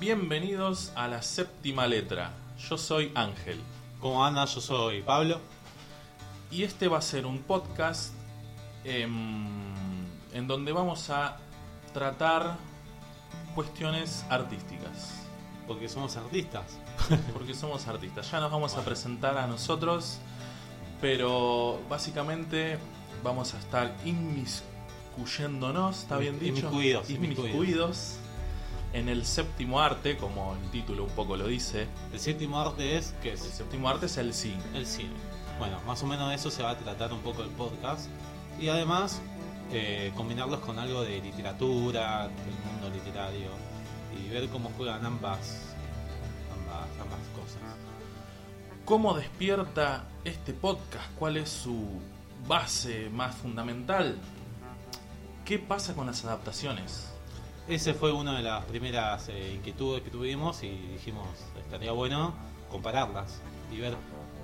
Bienvenidos a la séptima letra. Yo soy Ángel. ¿Cómo anda? Yo soy Pablo. Y este va a ser un podcast em, en donde vamos a tratar cuestiones artísticas. Porque somos artistas. Porque somos artistas. Ya nos vamos a presentar a nosotros, pero básicamente vamos a estar inmiscuyéndonos, ¿está bien dicho? Inmiscuidos, Inmiscuidos en el séptimo arte, como el título un poco lo dice. El séptimo arte es, ¿qué El es? séptimo arte es el cine. El cine. Bueno, más o menos de eso se va a tratar un poco el podcast. Y además, eh, combinarlos con algo de literatura, del mundo literario. Y ver cómo juegan ambas, ambas, ambas cosas. ¿Cómo despierta este podcast? ¿Cuál es su base más fundamental? ¿Qué pasa con las adaptaciones? Ese fue una de las primeras eh, inquietudes que tuvimos y dijimos, estaría bueno compararlas y ver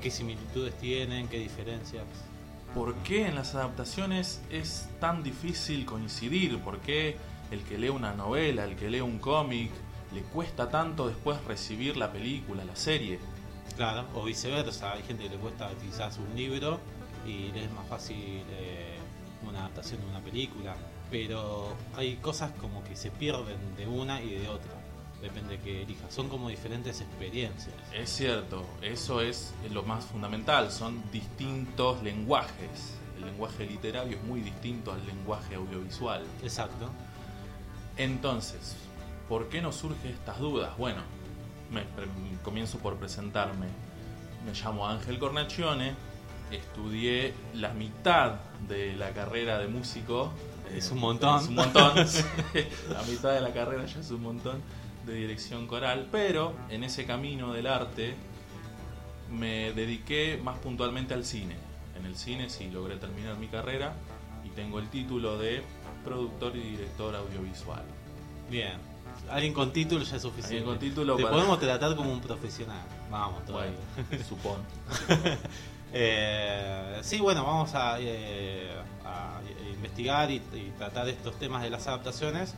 qué similitudes tienen, qué diferencias. ¿Por qué en las adaptaciones es tan difícil coincidir? ¿Por qué el que lee una novela, el que lee un cómic, le cuesta tanto después recibir la película, la serie? Claro, o viceversa, hay gente que le cuesta quizás un libro y le es más fácil eh, una adaptación de una película, pero hay cosas como que se pierden de una y de otra, depende de que elijas, son como diferentes experiencias. Es cierto, eso es lo más fundamental, son distintos lenguajes. El lenguaje literario es muy distinto al lenguaje audiovisual. Exacto. Entonces, ¿por qué nos surgen estas dudas? Bueno, me, comienzo por presentarme. Me llamo Ángel Cornacione, estudié la mitad de la carrera de músico. Es Eh, un montón. Es un montón. la mitad de la carrera ya es un montón de dirección coral, pero en ese camino del arte me dediqué más puntualmente al cine. En el cine sí logré terminar mi carrera y tengo el título de productor y director audiovisual. Bien. Alguien con título ya es suficiente. Alguien con título Te para- podemos tratar como un profesional. Vamos, todavía. Bueno, supón. Eh, sí, bueno, vamos a, eh, a investigar y, y tratar estos temas de las adaptaciones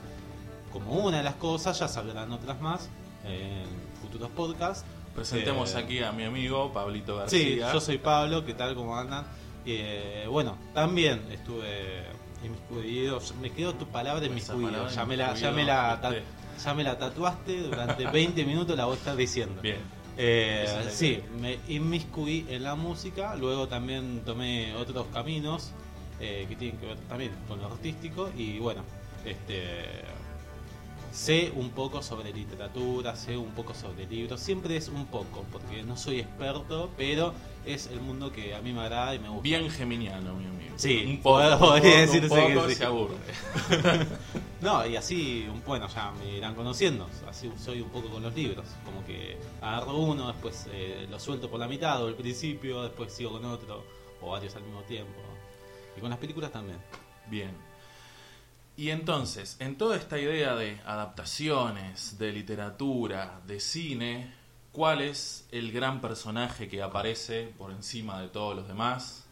como una de las cosas, ya sabrán otras más en futuros podcasts. Presentemos Eh, aquí a mi amigo Pablito Sí, García. yo soy Pablo, ¿qué tal? ¿Cómo andan? Eh, bueno, también estuve inmiscuido, me quedó tu palabra inmiscuido, ya me la, ya me la, ta- ¿viste? ya me la tatuaste, durante 20 minutos la voy a estar diciendo. Bien. Eh, sí, me inmiscuí en la música, luego también tomé otros caminos eh, que tienen que ver también con lo artístico y bueno, este sé un poco sobre literatura, sé un poco sobre libros, siempre es un poco, porque no soy experto, pero es el mundo que a mí me agrada y me gusta. Bien geminiano, mi amigo. Sí, un poco, podría decirse un poco que sí. se aburre. No, y así, bueno, ya me irán conociendo. Así soy un poco con los libros. Como que agarro uno, después eh, lo suelto por la mitad o al principio, después sigo con otro, o varios al mismo tiempo. Y con las películas también. Bien. Y entonces, en toda esta idea de adaptaciones, de literatura, de cine, ¿cuál es el gran personaje que aparece por encima de todos los demás?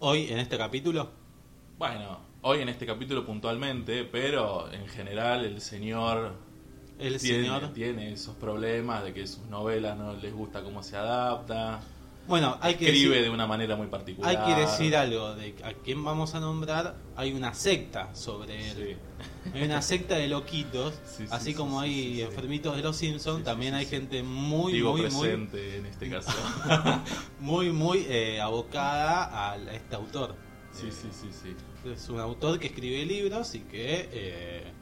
Hoy, en este capítulo, Bueno, hoy en este capítulo puntualmente, pero en general el señor el tiene, señor. tiene esos problemas de que sus novelas no les gusta cómo se adapta, Bueno, hay que, escribe decir, de una manera muy particular. hay que decir algo de a quién vamos a nombrar. Hay una secta sobre él. Sí. Hay una secta de loquitos, Sí, sí, así sí, como hay enfermitos de los Simpsons, también hay gente muy, Digo muy, muy, presente en este caso. muy, muy eh, abocada a este autor. sí, sí, sí, sí. Es un autor que escribe libros y que eh,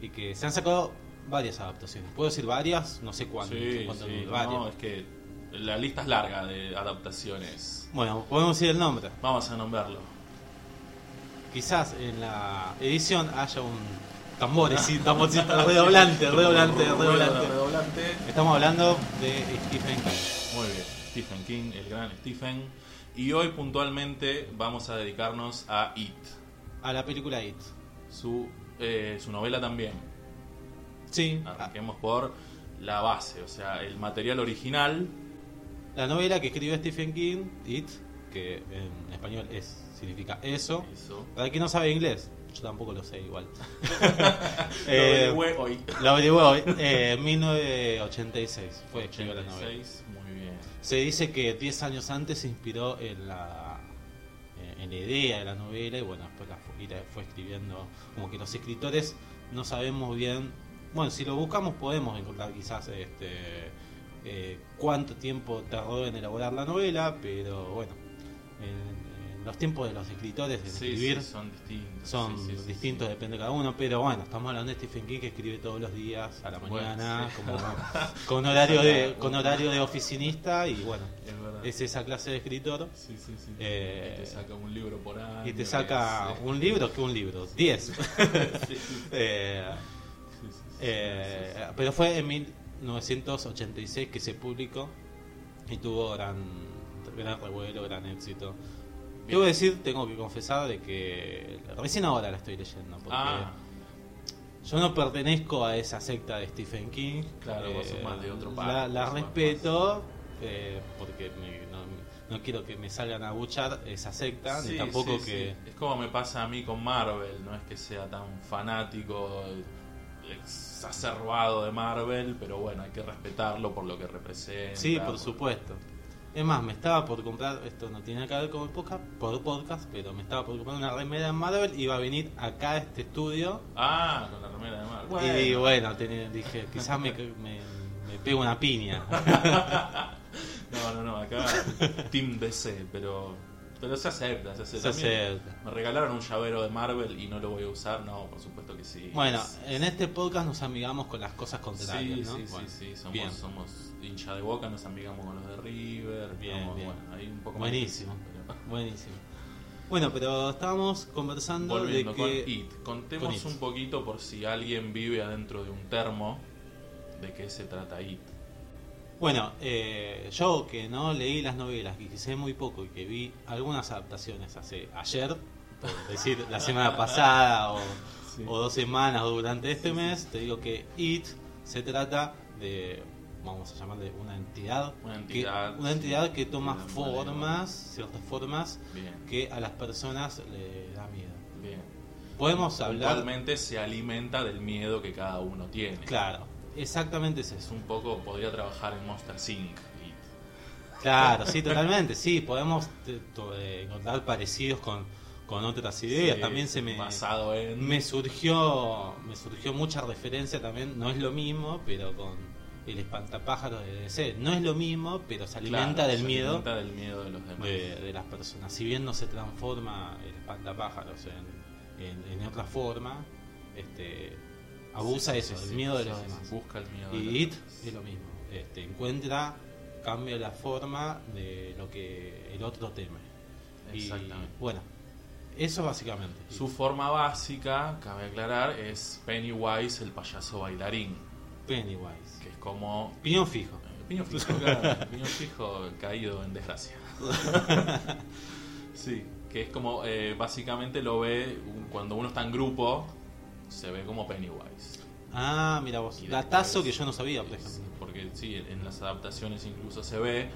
y que se han sacado varias adaptaciones. Puedo decir varias, no sé cuántas. Sí, cuántas, sí, varias. no, es que la lista es larga de adaptaciones. Bueno, podemos decir el nombre. Vamos a nombrarlo. Quizás en la edición haya un tamborcito, tamborcito redoblante, redoblante, redoblante. Redoblante. Estamos hablando de Stephen King. Muy bien, Stephen King, el gran Stephen. Y hoy puntualmente vamos a dedicarnos a It, A la película It. su, eh, su novela también. Sí, Arranquemos por la base, o sea, el material original. La novela que escribió Stephen King, It, que en español es significa eso. Eso. Para quien no sabe inglés, yo tampoco lo sé igual. Lo Eh, averigüé hoy. Lo averigué hoy, eh, 1986 fue escribió la novela. 86, muy bien. Se dice que 10 años antes se inspiró en la, eh, en la idea de la novela y bueno, después la fue, la fue escribiendo. Como que los escritores no sabemos bien. Bueno, si lo buscamos podemos encontrar quizás este eh, cuánto tiempo tardó en elaborar la novela, pero bueno, en, en los tiempos de los escritores de Sí, escribir sí, son distintos. son sí, distintos, depende de cada uno, pero bueno, estamos hablando de Stephen King que escribe todos los días a la mañana, como, con horario de con horario de oficinista y bueno, Es esa clase de escritor. Eh, y te saca un libro por año. y te saca es- un libro que un libro, 10. Sí, sí, sí, Eh, sí, sí, sí, eh, sí, sí. pero fue en 1986 que se publicó y tuvo gran, gran revuelo, gran éxito. Debo decir, tengo que confesar de que recién ahora la estoy leyendo, porque Ah, Yo no pertenezco a esa secta de Stephen King. Claro, vos sos más de otro palo, La, vos respeto eh, porque me- no, no quiero que me salgan a buchar esa secta, sí, ni tampoco sí, que. sí. Es como me pasa a mí con Marvel, no es que sea tan fanático, exacerbado de Marvel, pero bueno, hay que respetarlo por lo que representa. Sí, por supuesto. Es más, me estaba por comprar, esto no tiene nada que ver con el podcast, por podcast, pero me estaba por comprar una remera en Marvel, iba a venir acá a este estudio Ah, con la remera de Marvel. y bueno, dije, quizás me, me, me pego una piña. No, no, no, acá Team DC, pero pero se acepta, se acepta. Se acepta. Me regalaron un llavero de Marvel y no lo voy a usar, no, por supuesto que sí. Bueno, en este podcast nos amigamos con las cosas contrarias, Sí, ¿no? sí, Bueno, sí, sí, somos, bien. somos hincha de Boca, nos amigamos con los de River, Bien, bien. bueno, ahí un poco más Buenísimo, pero- buenísimo. Bueno, pero estábamos conversando Volviendo de que... con IT, contemos con It. un poquito por si alguien vive adentro de un termo, de qué se trata IT. Bueno, eh, yo que no leí las novelas y que sé muy poco y que vi algunas adaptaciones hace ayer, por decir la semana pasada o, Sí. o dos semanas o durante este Sí, sí. mes, te digo que IT se trata de, vamos a llamarle una entidad, Una que, entidad, una sí, entidad que toma que formas, ciertas formas Bien, que a las personas le da miedo. bien. Podemos hablar, Puntualmente se alimenta del miedo que cada uno tiene. claro, exactamente es Es un poco, podría trabajar en Monster. IT. Claro, sí, totalmente, sí, podemos eh, encontrar parecidos con, con otras ideas. Sí, también se me, Basado en. me surgió me surgió mucha referencia también, no es lo mismo, pero con el espantapájaros de DC. No es lo mismo, pero se alimenta Claro, del se miedo alimenta del miedo de los demás. de, de las personas. Si bien no se transforma el espantapájaros en, en, en otra forma, este abusa Sí, eso, sí, sí, miedo de los demás. Busca el miedo de Y It es lo mismo. Este, encuentra, cambia la forma de lo que el otro teme. Y, Exactamente. bueno, eso básicamente. Su forma básica, cabe aclarar, es Pennywise, el payaso bailarín. Pennywise. Que es como. Piñón fijo. eh, Piñón fijo, piñón fijo caído en desgracia. sí, que es como. eh, básicamente lo ve cuando uno está en grupo, se ve como Pennywise. Ah, mira vos. Y Datazo que yo no sabía, por ejemplo. Porque sí, en las adaptaciones incluso se ve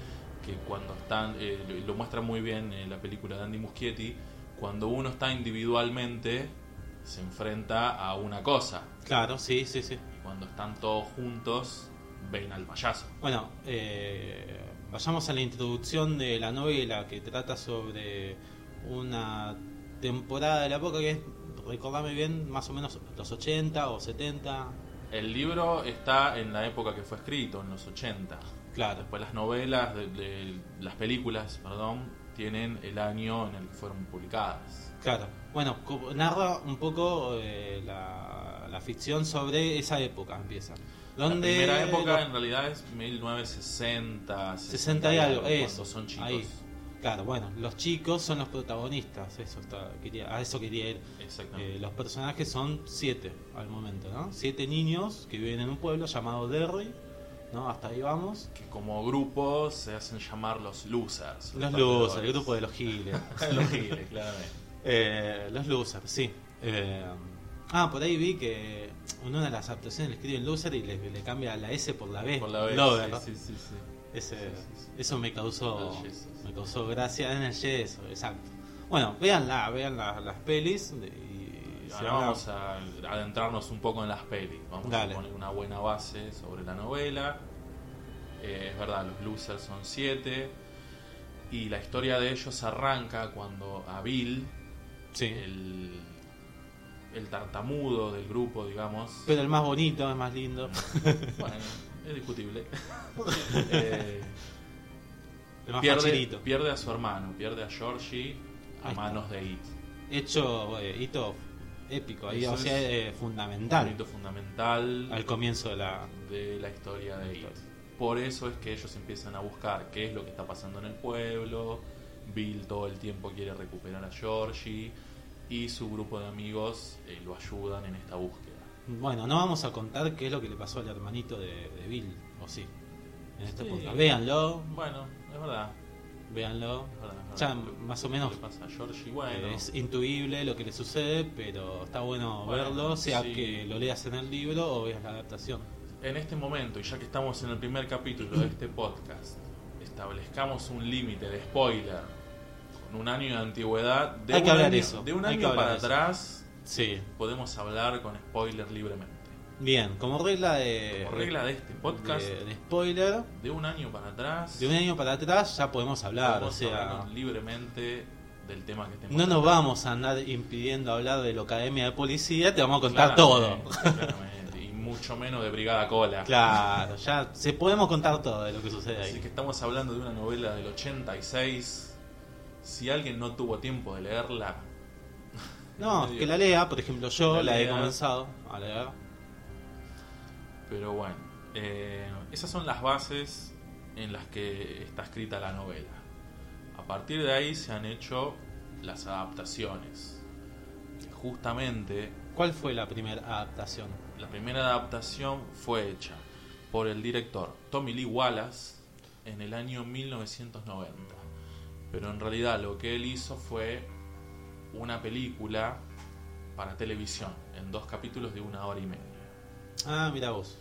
que cuando están, eh, lo- lo muestra muy bien en la película de Andy Muschietti, cuando uno está individualmente se enfrenta a una cosa Claro, sí, sí, sí. y cuando están todos juntos ven al payaso. Bueno, eh, vayamos a la introducción de la novela que trata sobre una temporada de la época que es, recordame bien, más o menos los 80 o 70. El libro está en la época que fue escrito, en los 80. Claro, Después las novelas, de, de- las películas, perdón, tienen el año en el que fueron publicadas. claro. Bueno, narra un poco eh, la, la ficción sobre esa época, empieza. Donde la primera época en realidad es 1960, 60 y algo, cuando eso. son chicos. ahí. Claro, bueno, los chicos son los protagonistas, eso está, quería, a eso quería ir. Exactamente. Eh, los personajes son siete al momento, ¿no? Siete niños que viven en un pueblo llamado Derry, ¿no? Hasta ahí vamos. que como grupo se hacen llamar los losers. Los perdedores. losers, el grupo de los giles. los giles, claramente. Eh, los losers, sí. Eh, ah, por ahí vi que en una de las adaptaciones le escriben loser y le, le cambia la S por la B. Por la vez. Lover. Sí, sí, sí, sí. Ese. Eso me causó, me causó gracia en el yeso, exacto. Bueno, véanla, vean la- las pelis y Ahora vamos a adentrarnos un poco en las pelis. Vamos Dale. a poner una buena base sobre la novela. Eh, es verdad, los losers son siete. Y la historia de ellos arranca cuando a Bill, Sí. el, el tartamudo del grupo, digamos. Pero el más bonito, el más lindo. Bueno, es discutible. Eh, El más pierde, a su hermano, pierde a Georgie a Ahí está. manos de It. Hecho eh, hito épico, ahí, o sea, es eh, Un fundamental hito fundamental al comienzo de la. de la historia de It. Por eso es que ellos empiezan a buscar qué es lo que está pasando en el pueblo. Bill todo el tiempo quiere recuperar a Georgie y su grupo de amigos eh, lo ayudan en esta búsqueda. Bueno, no vamos a contar qué es lo que le pasó al hermanito de, de Bill, o sí. En este Sí. podcast. Véanlo, Bueno, es verdad. véanlo. es verdad, es Ya más o ¿Qué menos pasa a Georgie? Bueno, Es intuible lo que le sucede, pero está bueno, Bueno, verlo, sea sí. que lo leas en el libro o veas la adaptación. en este momento, y ya que estamos en el primer capítulo de este podcast, establezcamos un límite de spoiler con un año de antigüedad. De Hay un que hablar año, eso, De un hay año para eso. atrás Sí. podemos hablar con spoiler libremente. Bien, como regla de, regla de este podcast, de, de spoiler, de un año para atrás, de un año para atrás ya podemos hablar, o podemos sea, hablar libremente del tema que estemos no nos vamos a andar impidiendo hablar de la Academia de Policía, te vamos a contar Claramente, todo. claramente, y mucho menos de Brigada Cola. Claro, ya se podemos contar todo de lo que sucede Así ahí. que estamos hablando de una novela del 86. Si alguien no tuvo tiempo de leerla, No, que la lea, por ejemplo, yo La la, he comenzado a leer. pero bueno, eh, esas son las bases en las que está escrita la novela. A partir de ahí se han hecho las adaptaciones. Justamente ¿Cuál fue la primera adaptación? la primera adaptación fue hecha por el director Tommy Lee Wallace en el año 1990. Pero en realidad lo que él hizo fue una película para televisión en dos capítulos de una hora y media. Ah, mira vos.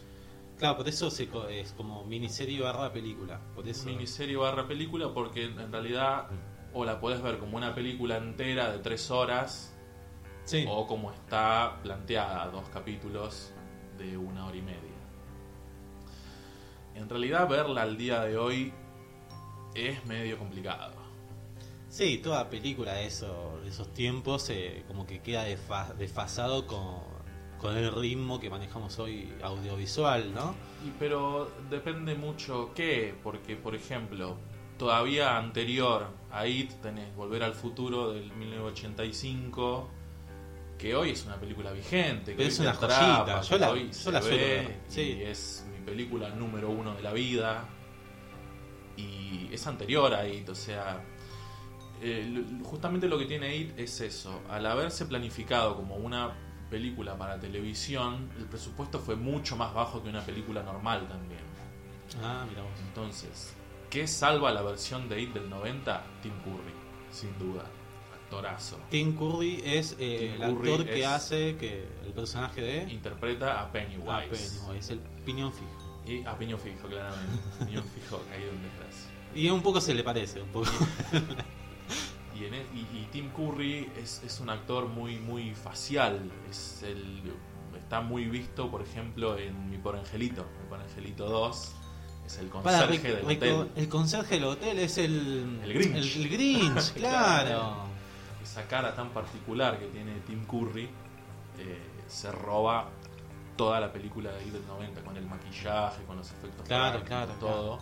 Claro, por eso se co- es como miniserie barra película. Por eso. Miniserie barra película porque en realidad o la podés ver como una película entera de tres horas Sí. o como está planteada, dos capítulos de una hora y media. En realidad verla al día de hoy es medio complicado. Sí, toda película de, eso, de esos tiempos eh, como que queda desfasado con, con el ritmo que manejamos hoy audiovisual, ¿no? Y, pero depende mucho qué, porque por ejemplo, todavía anterior a IT tenés Volver al Futuro del 1985, que hoy es una película vigente, que Pero es una atrapa, joyita, yo la- hoy yo suelo ve sí. y es mi película número uno de la vida y es anterior a IT, o sea, eh, justamente lo que tiene IT es eso, al haberse planificado como una película para televisión, el presupuesto fue mucho más bajo que una película normal también. Ah, mira vos. Entonces, ¿qué salva la versión de IT del 90? Tim Curry, sin duda, actorazo. Tim Curry es eh, Tim el Curry actor que hace que el personaje de Interpreta a Ah, Pennywise. Pennywise, es el piñón fijo. Y a Piñón Fijo, claramente. Piñón Fijo caído en desgracia. Y un poco se le parece, un poco. Y, en e- y- y Tim Curry es, es un actor muy muy facial. Es el, está muy visto, por ejemplo, en Mi Por Angelito. Mi Por Angelito 2 es el conserje del hotel. el conserje del hotel es el. El Grinch. El, el Grinch, claro. Esa cara tan particular que tiene Tim Curry eh, se roba toda la película de ahí del 90 con el maquillaje, con los efectos Claro, prácticos, claro, todo.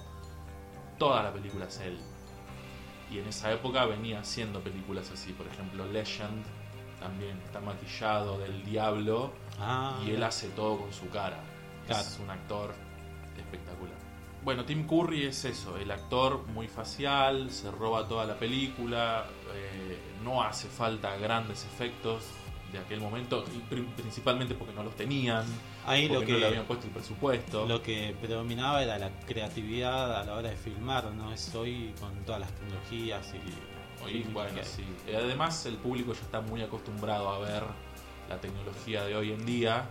Toda la película es él. Y en esa época venía haciendo películas así, por ejemplo Legend también está maquillado del diablo Ah, y él hace todo con su cara. Claro. Es un actor espectacular. Bueno, Tim Curry es eso, el actor muy facial, se roba toda la película, eh, no hace falta grandes efectos de aquel momento, principalmente porque no los tenían, ahí porque lo que. no le habían puesto el presupuesto. Lo que predominaba era la creatividad a la hora de filmar, no es hoy con todas las tecnologías y. Hoy, bueno, sí. Eh, Además, el público ya está muy acostumbrado a ver la tecnología de hoy en día.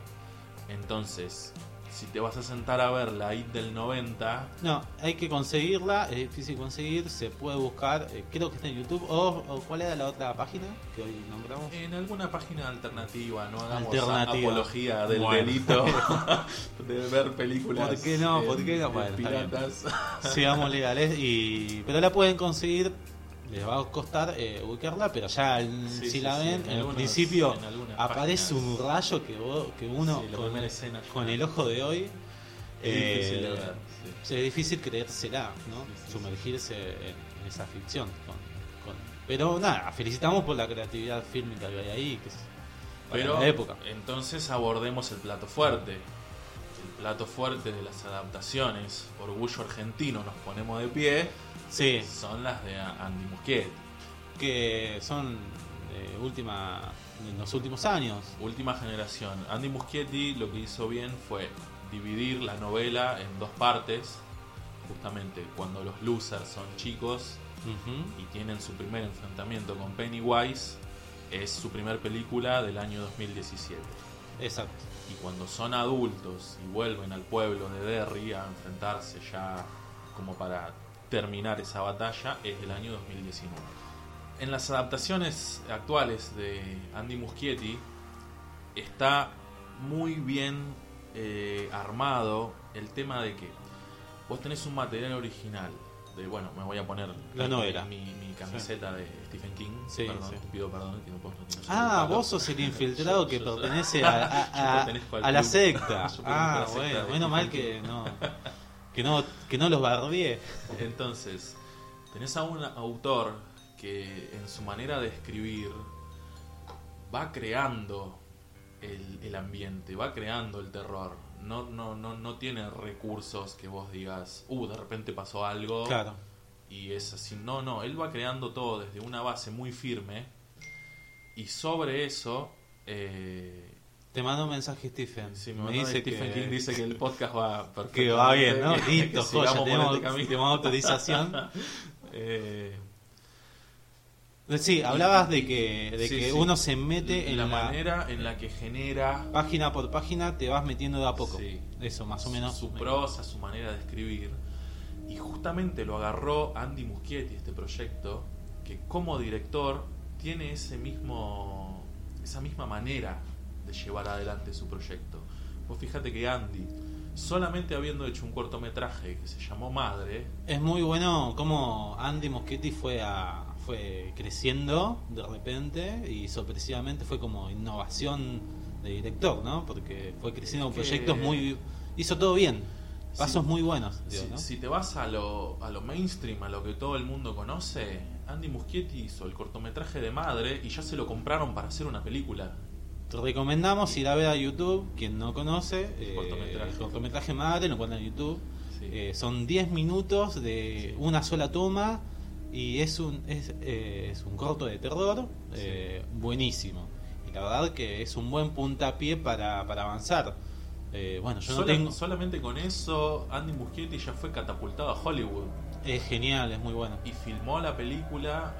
Entonces, si te vas a sentar a ver la IT del 90, No, hay que conseguirla, es difícil conseguir, se puede buscar, eh, creo que está en YouTube, o, o ¿cuál era la otra página que hoy nombramos? en alguna página alternativa, no hagamos Alternativa. apología del Bueno. delito de ver películas ¿Por qué no? ¿Por qué no? Bueno, piratas. Seamos legales, y pero la pueden conseguir, les va a costar eh, ubicarla, pero ya en- Sí, si sí, la sí, ven, en en algunos- principio en algunas aparece páginas. un rayo que, vos- que uno Sí, con, escena el ojo de hoy Es eh, difícil sí. es difícil creérsela, ¿no? Sí, sí, sí. Sumergirse en, esa ficción. con- con- pero nada, felicitamos por la creatividad fílmica que hay ahí, que es Pero la época. entonces abordemos el plato fuerte. El plato fuerte de las adaptaciones, orgullo argentino, nos ponemos de pie, Sí, son las de Andy Muschietti. que son última, en los últimos años. Última generación. Andy Muschietti lo que hizo bien fue dividir la novela en dos partes. Justamente cuando los losers son chicos y tienen su primer enfrentamiento con Pennywise, es su primer película del año 2017. Exacto. Y cuando son adultos y vuelven al pueblo de Derry a enfrentarse ya como para terminar esa batalla, es del año 2019. En las adaptaciones actuales de Andy Muschietti está muy bien eh, armado el tema de que vos tenés un material original. De, bueno, me voy a poner La mi- novela. mi, mi camiseta de Stephen King. Sí, perdón, sí. pido perdón que no puedo- no Ah, vos sos el infiltrado que pertenece a, a- Yo a- pertenezco al a la secta. Ah, bueno, menos mal que no, que no, que no los barbié. Entonces, tenés a un autor que en su manera de escribir va creando el, el ambiente, va creando el terror. No, no, no, no tiene recursos que vos digas, uh, de repente pasó algo Claro. y es así. No, no, él va creando todo desde una base muy firme y sobre eso... Eh, Te mando un mensaje, Stephen. sí, me dice Stephen que, King dice que el podcast va perfecto. que va bien, ¿no? Listo, joya, tenemos, este tenemos autorización. Eh, Sí, hablabas de que, de Sí, que sí. uno se mete en la, la, manera en la que genera página por página, te vas metiendo de a poco. Sí. Eso, más o menos. su prosa, su manera de escribir. Y justamente lo agarró Andy Muschietti este proyecto, que como director tiene ese mismo esa misma manera de llevar adelante su proyecto. Vos fíjate que Andy, solamente habiendo hecho un cortometraje que se llamó Madre, Es muy bueno cómo Andy Moschetti fue a, fue creciendo de repente y sorpresivamente fue como innovación de director, ¿no? Porque fue creciendo con proyectos muy hizo todo bien, pasos Sí. muy buenos, digo, Si, ¿no? si te vas a lo, a lo mainstream, a lo que todo el mundo conoce, Andy Muschietti hizo el cortometraje de Madre y ya se lo compraron para hacer una película. Te recomendamos ir a ver a YouTube, quien no conoce, eh, cortometraje. el cortometraje Madre, lo encuentran en YouTube. Sí. Eh, son 10 minutos de Sí. una sola toma y es un, es, eh, es un corto de terror eh, buenísimo. Y la verdad que es un buen puntapié para, para avanzar. Bueno, yo no tengo... Solamente con eso, Andy Muschietti ya fue catapultado a Hollywood Es genial, es muy bueno. y filmó la película.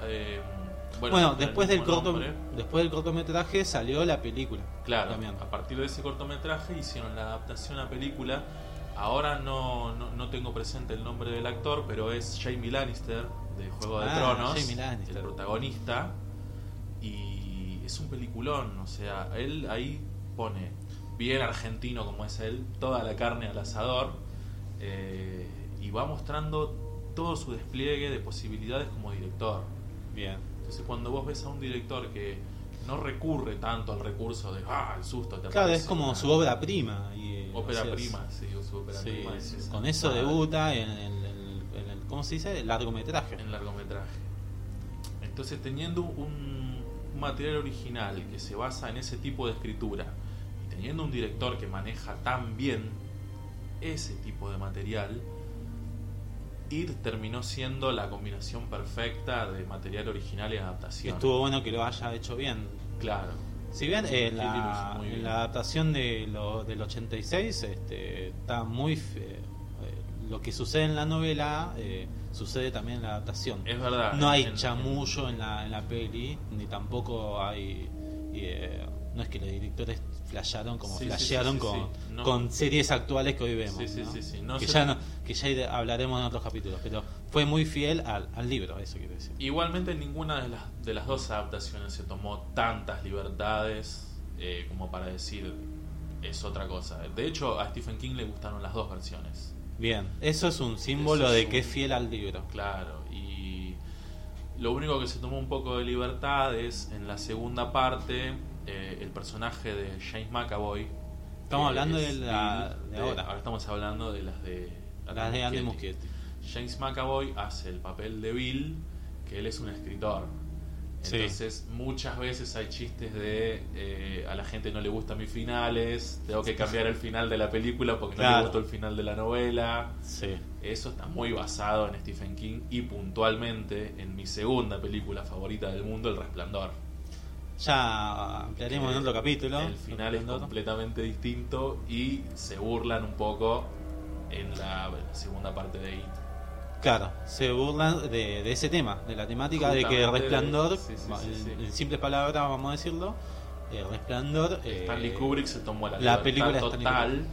Bueno, después del, corto, después del cortometraje salió la película. Claro, también. a partir de ese cortometraje hicieron la adaptación a película. Ahora no, no, no tengo presente el nombre del actor, pero es Jamie Lannister de Juego de Ah, Tronos, el protagonista. Y es un peliculón, o sea, él ahí pone, bien argentino como es él, toda la carne al asador eh, y va mostrando todo su despliegue de posibilidades como director. Bien. Entonces cuando vos ves a un director que no recurre tanto al recurso de ah, el susto, te Claro, aparece es como una su obra prima. Y, ópera o sea, prima, sí, su ópera sí, prima es esa. con eso Ah, debuta en, en- en- en el, ¿cómo se dice? El largometraje. en largometraje. Entonces teniendo un, un material original que se basa en ese tipo de escritura y teniendo un director que maneja tan bien ese tipo de material, Ir terminó siendo la combinación perfecta de material original y adaptación. Estuvo bueno que lo haya hecho bien. Claro. Si bien eh, la, muy bien. la adaptación de lo, del 86 este, está muy... eh, lo que sucede en la novela eh, sucede también en la adaptación. Es verdad. no hay en- chamullo en la, en la peli, ni tampoco hay... eh, no es que los directores flashearon como Sí, flashearon sí, sí, con. No. con series actuales que hoy vemos. Sí, sí, ¿no? sí, sí. No que, ya no- que ya hablaremos en otros capítulos, pero fue muy fiel al, al libro, eso quiero decir. Igualmente ninguna de las, de las dos adaptaciones se tomó tantas libertades eh, como para decir es otra cosa. De hecho, a Stephen King le gustaron las dos versiones. Bien, eso es un símbolo es de un- que es fiel al libro. Claro, y lo único que se tomó un poco de libertad es en la segunda parte eh, el personaje de James McAvoy. Estamos hablando es de la- de ahora. Ahora estamos hablando de las de Las de Andy Muschietti. James McAvoy hace el papel de Bill, que él es un escritor. Sí. Entonces, muchas veces hay chistes de eh, a la gente no le gustan mis finales, tengo que cambiar el final de la película porque no le gustó el final de la novela. Sí. Eso está muy basado en Stephen King y puntualmente en mi segunda película favorita del mundo, El Resplandor. Ya ampliaremos en otro capítulo. El final es completamente distinto y se burlan un poco en la segunda parte de It. Claro, se burlan de, de ese tema, de la temática de que Justamente de- resplandor, sí, sí, en, en simples palabras vamos a decirlo, el resplandor eh, Stanley Kubrick se tomó la, la película total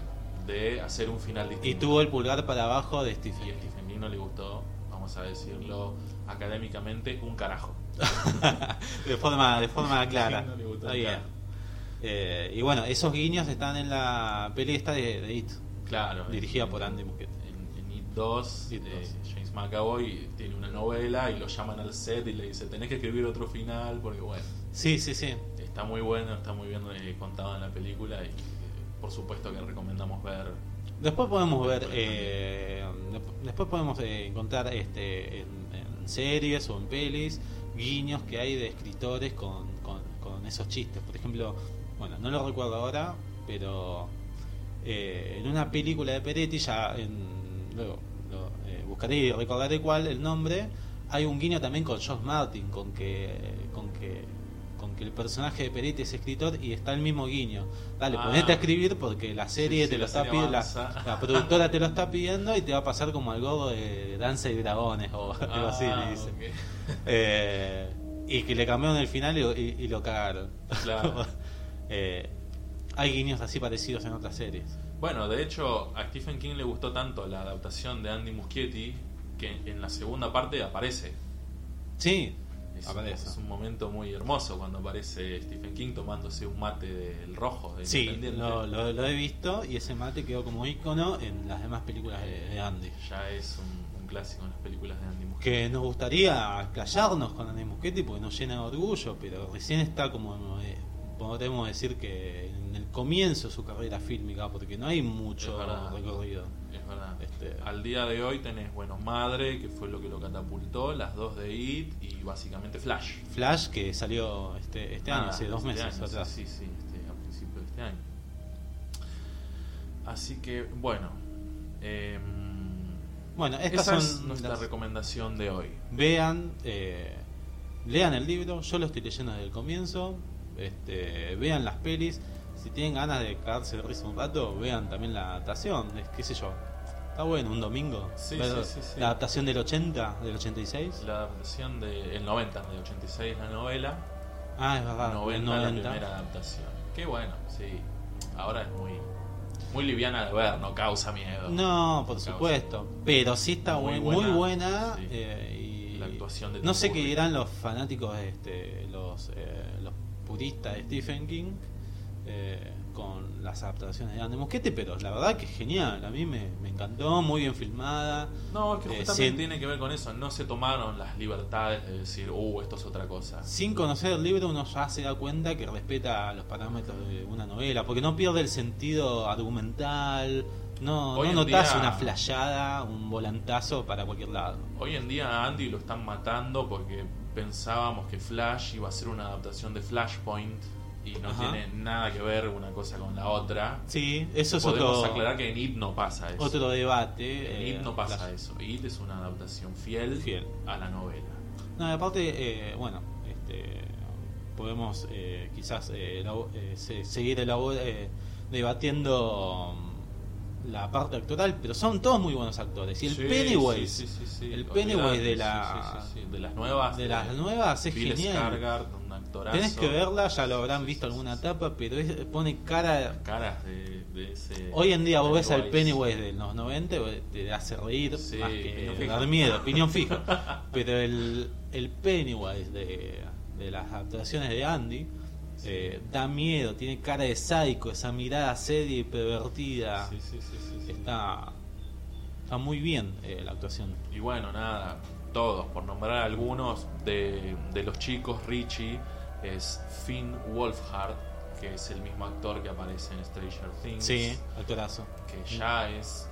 de hacer un final distinto. y tuvo el pulgar para abajo de Y Stephen. a Stephen King no le gustó, vamos a decirlo académicamente, un carajo. de forma de forma clara. No le gustó carajo. Eh, y bueno, esos guiños están en la peli esta de, de It, Claro. dirigida por Andy Muschietti. En, en It 2, It eh, 2. James McAvoy tiene una novela y lo llaman al set y le dice tenés que escribir otro final porque bueno, Sí, sí, sí. está muy bueno, está muy bien eh, contado en la película y eh, por supuesto que recomendamos ver. Después podemos ver, eh, después podemos eh, encontrar este, en, en series o en pelis guiños que hay de escritores con, con, con esos chistes. Por ejemplo, bueno, no lo recuerdo ahora, pero eh, en una película de Peretti, ya en, luego lo, eh, buscaré y recordaré cuál, el nombre, hay un guiño también con Josh Martin, con que, con que con que el personaje de Peretti es escritor y está el mismo guiño. Dale, Ah. ponete a escribir porque la serie Sí, sí, te lo está pidiendo, la, productora te lo está pidiendo y te va a pasar como al gordo de Danza y Dragones o algo así, Ah, le dice. Eh, y que le cambiaron el final y, y- y lo cagaron. Claro. Eh, hay guiños así parecidos en otras series. Bueno, de hecho, a Stephen King le gustó tanto la adaptación de Andy Muschietti que en la segunda parte aparece. Sí, Es, aparece. es un momento muy hermoso cuando aparece Stephen King tomándose un mate del rojo de Sí, lo, lo- lo he visto y ese mate quedó como icono en las demás películas de, de Andy. Ya es un, un clásico en las películas de Andy Muschietti. Que nos gustaría explayarnos con Andy Muschietti porque nos llena de orgullo, pero recién está como, eh, podemos decir que en el comienzo de su carrera fílmica, porque no hay mucho Es verdad. recorrido. Es verdad. Este- Al día de hoy tenés, bueno, Madre, que fue lo que lo catapultó, las dos de It y básicamente Flash. Flash, que salió este, este año, Ah, hace dos este meses año, atrás. Sí, sí, este, a principios de este año. Así que, bueno. em, Bueno, estas esa son es nuestra las- recomendación de hoy. Vean, eh, lean el libro, yo lo estoy leyendo desde el comienzo, este, vean las pelis, si tienen ganas de cagarse de risa un rato, vean también la adaptación, es, qué sé yo, está bueno, un domingo, Sí, sí, sí, sí. la adaptación del 80, del 86, La adaptación del 90, de 86 la novela, ah, es verdad, 90, el la 90, primera adaptación. Qué bueno, sí. Ahora es muy muy liviana de ver, no causa miedo. no, por Causa. supuesto, pero sí está Muy buena, buena, muy buena sí. eh, y La actuación de no Tim sé qué dirán los fanáticos, este, los, eh, los puristas de Stephen King eh, con las adaptaciones de Andy Muschietti, pero la verdad que es genial, a mí me, me encantó, muy bien filmada. No, es que Eh, justamente sin- tiene que ver con eso. No se tomaron las libertades de decir, uh, esto es otra cosa. Sin conocer el libro uno ya se da cuenta que respeta los parámetros de una novela, porque no pierde el sentido argumental, no, Hoy no notas día- una flayada, un volantazo para cualquier lado. Hoy en día a Andy lo están matando porque pensábamos que Flash iba a ser una adaptación de Flashpoint y no Ajá. tiene nada que ver una cosa con la otra. Sí, eso es Podemos otro, aclarar que en It no pasa eso. otro debate. en eh, It no pasa eso. It es una adaptación fiel, Fiel. a la novela. No, aparte, eh, bueno, este, podemos eh, quizás eh, eh, se- seguir elabo- eh, debatiendo mm, la parte actoral, pero son todos muy buenos actores. Y el Sí, Pennywise, sí, sí, el Pennywise de la de las nuevas de las nuevas es Bill genial. Actorazo. Tenés que verla, ya lo habrán visto alguna etapa, pero es- pone cara. Caras de, de ese. Hoy en día vos ves al Pennywise. De los 90, te hace reír Sí, más que dar miedo, opinión fija. Pero el, el Pennywise de, de las actuaciones de Andy eh, da miedo, tiene cara de sádico, esa mirada seria y pervertida. Sí, sí, sí, sí, sí. Está, está muy bien eh, la actuación. Y bueno, nada, todos, por nombrar algunos de, de los chicos, Richie es Finn Wolfhard, que es el mismo actor que aparece en Stranger Things. Sí, actorazo. Que ya es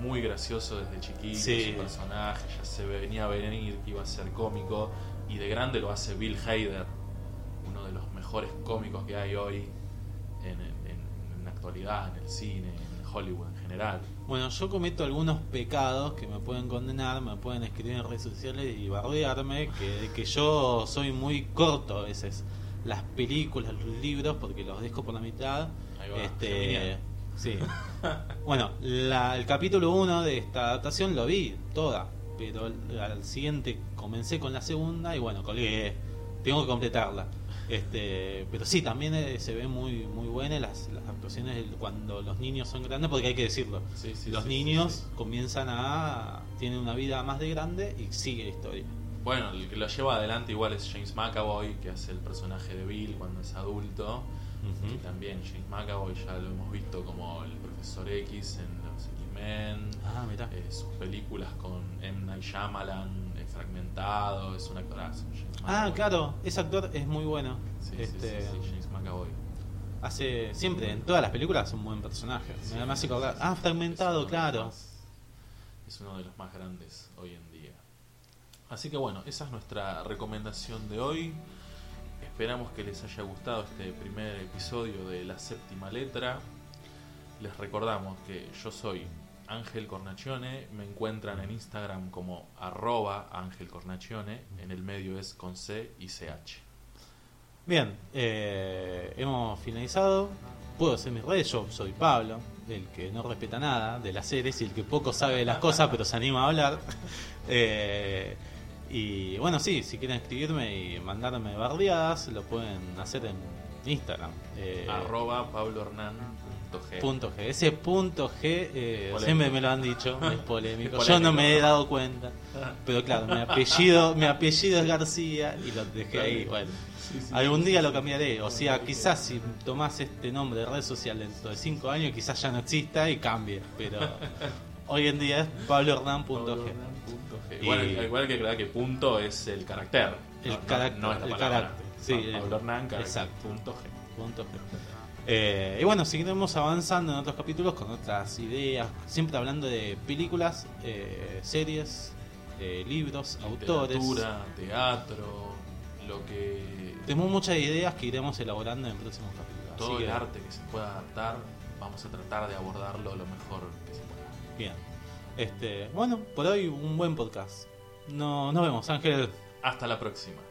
muy gracioso desde chiquito, Sí. su personaje, ya se venía a venir que iba a ser cómico. Y de grande lo hace Bill Hader, uno de los mejores cómicos que hay hoy en, en- en la actualidad, en el cine, en Hollywood en general. Bueno, yo cometo algunos pecados que me pueden condenar, me pueden escribir en redes sociales y bardearme, que, que yo soy muy corto a veces. Las películas, los libros, porque los dejo por la mitad. Ahí va, Este, sí. bueno, la- el capítulo 1 de esta adaptación lo vi toda, pero al siguiente comencé con la segunda y bueno, colgué. Tengo que completarla. Este, pero sí, también eh, se ve muy muy buena las, las actuaciones del- cuando los niños son grandes, porque hay que decirlo. Sí, sí, los sí, niños sí, comienzan a. tienen una vida más de grande y sigue la historia. Bueno, el que lo lleva adelante igual es James McAvoy, que hace el personaje de Bill cuando es adulto. Y también James McAvoy ya lo hemos visto como el Profesor X en los X-Men. Ah, mirá. eh, sus películas con M. Night Shyamalan, eh, Fragmentado, es un actorazo. James Ah, claro, ese actor es muy bueno. Sí, este, sí, sí, James McAvoy. Hace siempre, en todas las películas, un buen personaje. Me hace acordar. Ah, fragmentado, claro. más- es uno de los más grandes hoy en día. Así que bueno, esa es nuestra recomendación de hoy. Esperamos que les haya gustado este primer episodio de La Séptima Letra. Les recordamos que yo soy Ángel Cornacione. Me encuentran en Instagram como arroba Ángel Cornacione. En el medio es con C y CH. Bien, eh, hemos finalizado. Puedo hacer mis redes. Yo soy Pablo, el que no respeta nada de las series y el que poco sabe de las cosas, pero se anima a hablar. Eh, y bueno, sí, si quieren escribirme y mandarme bardeadas, lo pueden hacer en Instagram. Eh, arroba pablohernán.g. Punto G. Ese punto G eh, siempre me lo han dicho, es polémico. Es Yo no me he dado cuenta. Pero claro, mi apellido, mi apellido es García y lo dejé ahí. Bueno, Sí, sí, algún día lo cambiaré. O sea, quizás si tomás este nombre de red social dentro de 5 años, quizás ya no exista y cambie. Pero hoy en día es pablohernán.g. Y- Bueno, igual hay que aclarar que punto es el carácter. El no- carácter, no es la el palabra. carácter. Sí, Pablo Hernán, carácter, exacto. punto G. Punto G. Eh, y bueno, seguiremos avanzando en otros capítulos con otras ideas, siempre hablando de películas, eh, series, eh, libros, autores. Teatro, lo que. Tenemos muchas ideas que iremos elaborando en próximos capítulos. todo así el que, arte que se pueda adaptar, vamos a tratar de abordarlo lo mejor que se pueda. Bien. Este, bueno, por hoy un buen podcast. No, nos vemos, Ángel. Hasta la próxima.